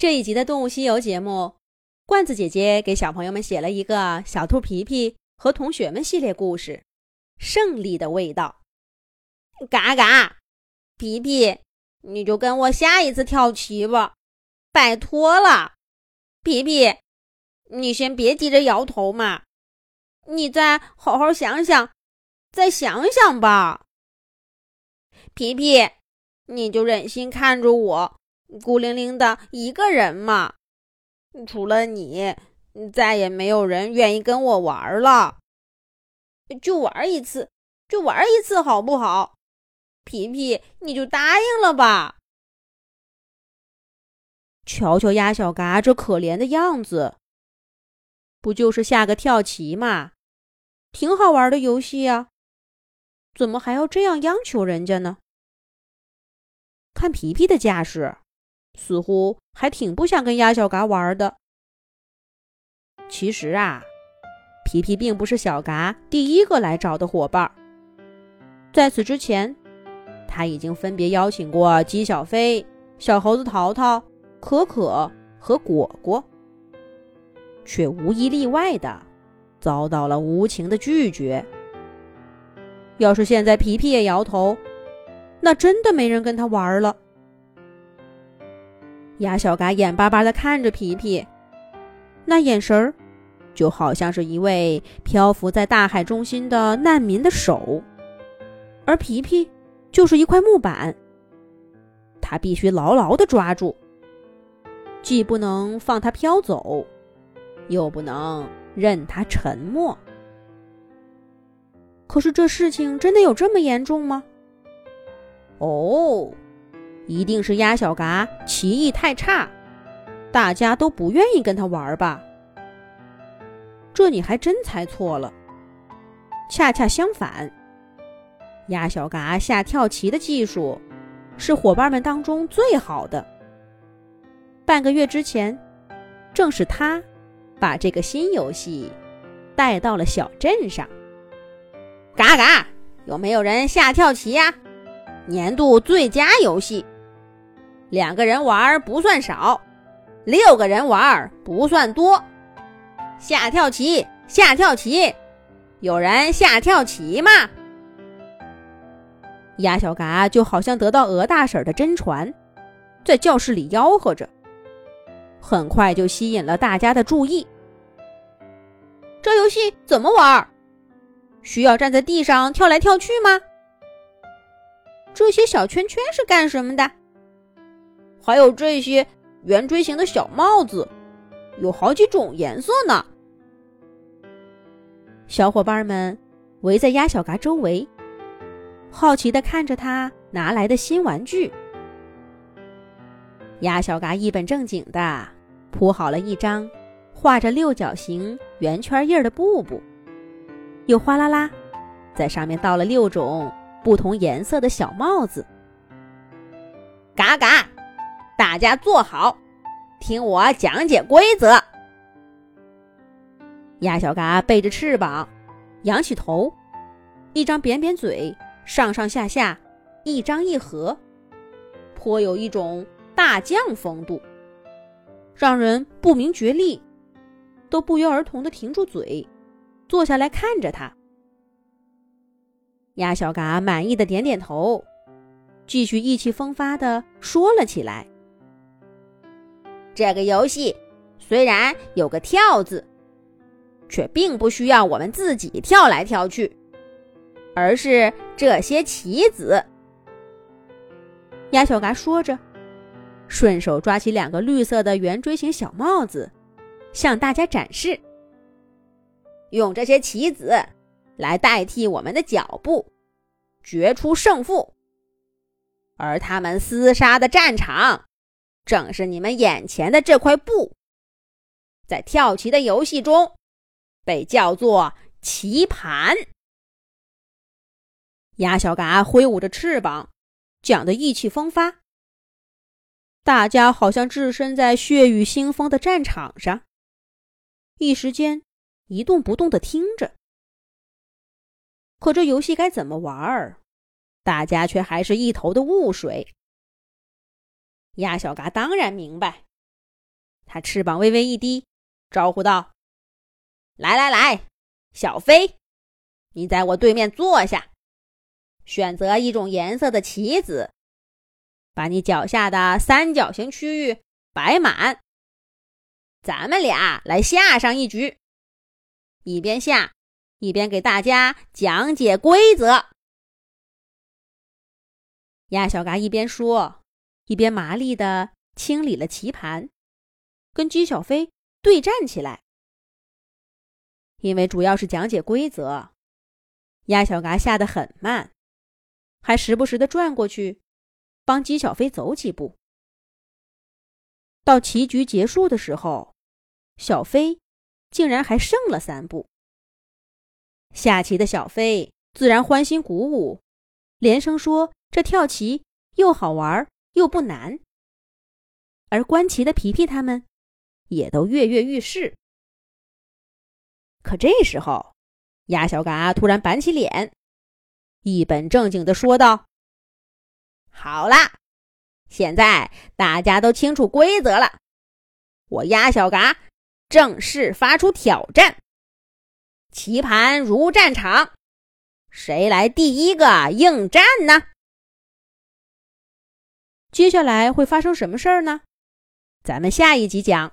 这一集的《动物西游》节目，罐子姐姐给小朋友们写了一个小兔皮皮和同学们系列故事《胜利的味道》。嘎嘎，皮皮，你就跟我下一次跳棋吧，拜托了。皮皮，你先别急着摇头嘛，你再好好想想，再想想吧。皮皮，你就忍心看着我。孤零零的一个人嘛，除了你，再也没有人愿意跟我玩了。就玩一次，就玩一次，好不好？皮皮，你就答应了吧。瞧瞧鸭小嘎这可怜的样子，不就是下个跳棋嘛，挺好玩的游戏呀，怎么还要这样央求人家呢？看皮皮的架势。似乎还挺不想跟鸭小嘎玩的。其实啊，皮皮并不是小嘎第一个来找的伙伴。在此之前，他已经分别邀请过鸡小飞、小猴子淘淘、可可和果果，却无一例外的遭到了无情的拒绝。要是现在皮皮也摇头，那真的没人跟他玩了。鸭小嘎眼巴巴地看着皮皮，那眼神儿就好像是一位漂浮在大海中心的难民的手，而皮皮就是一块木板，他必须牢牢地抓住，既不能放他飘走，又不能任他沉没。可是这事情真的有这么严重吗？哦。一定是鸭小嘎棋艺太差，大家都不愿意跟他玩吧？这你还真猜错了。恰恰相反，鸭小嘎下跳棋的技术是伙伴们当中最好的。半个月之前，正是他把这个新游戏带到了小镇上。嘎嘎，有没有人下跳棋呀？年度最佳游戏。两个人玩不算少，六个人玩不算多。下跳棋，下跳棋，有人下跳棋吗？鸭小嘎就好像得到鹅大婶的真传，在教室里吆喝着，很快就吸引了大家的注意。这游戏怎么玩？需要站在地上跳来跳去吗？这些小圈圈是干什么的？还有这些圆锥形的小帽子，有好几种颜色呢。小伙伴们围在鸭小嘎周围，好奇地看着他拿来的新玩具。鸭小嘎一本正经地铺好了一张画着六角形圆圈印的布布，又哗啦啦在上面倒了六种不同颜色的小帽子。嘎嘎。大家坐好，听我讲解规则。鸭小嘎背着翅膀，仰起头，一张扁扁嘴，上上下下一张一合，颇有一种大将风度，让人不明觉厉，都不约而同的停住嘴，坐下来看着他。鸭小嘎满意的点点头，继续意气风发的说了起来。这个游戏虽然有个“跳”字，却并不需要我们自己跳来跳去，而是这些棋子。鸭小嘎说着，顺手抓起两个绿色的圆锥形小帽子，向大家展示：用这些棋子来代替我们的脚步，决出胜负。而他们厮杀的战场。正是你们眼前的这块布，在跳棋的游戏中被叫做棋盘。鸭小嘎挥舞着翅膀，讲得意气风发。大家好像置身在血雨腥风的战场上，一时间一动不动地听着。可这游戏该怎么玩儿？大家却还是一头的雾水。鸭小嘎当然明白，他翅膀微微一低，招呼道：“来来来，小飞，你在我对面坐下，选择一种颜色的棋子，把你脚下的三角形区域摆满。咱们俩来下上一局，一边下一边给大家讲解规则。”鸭小嘎一边说，一边麻利的清理了棋盘，跟姬小飞对战起来。因为主要是讲解规则，鸭小嘎下得很慢，还时不时的转过去帮姬小飞走几步。到棋局结束的时候，小飞竟然还剩了三步。下棋的小飞自然欢欣鼓舞，连声说。这跳棋又好玩又不难，而观棋的皮皮他们也都跃跃欲试。可这时候，鸭小嘎突然板起脸，一本正经的说道：“好啦，现在大家都清楚规则了，我鸭小嘎正式发出挑战。棋盘如战场，谁来第一个应战呢？”接下来会发生什么事儿呢？咱们下一集讲。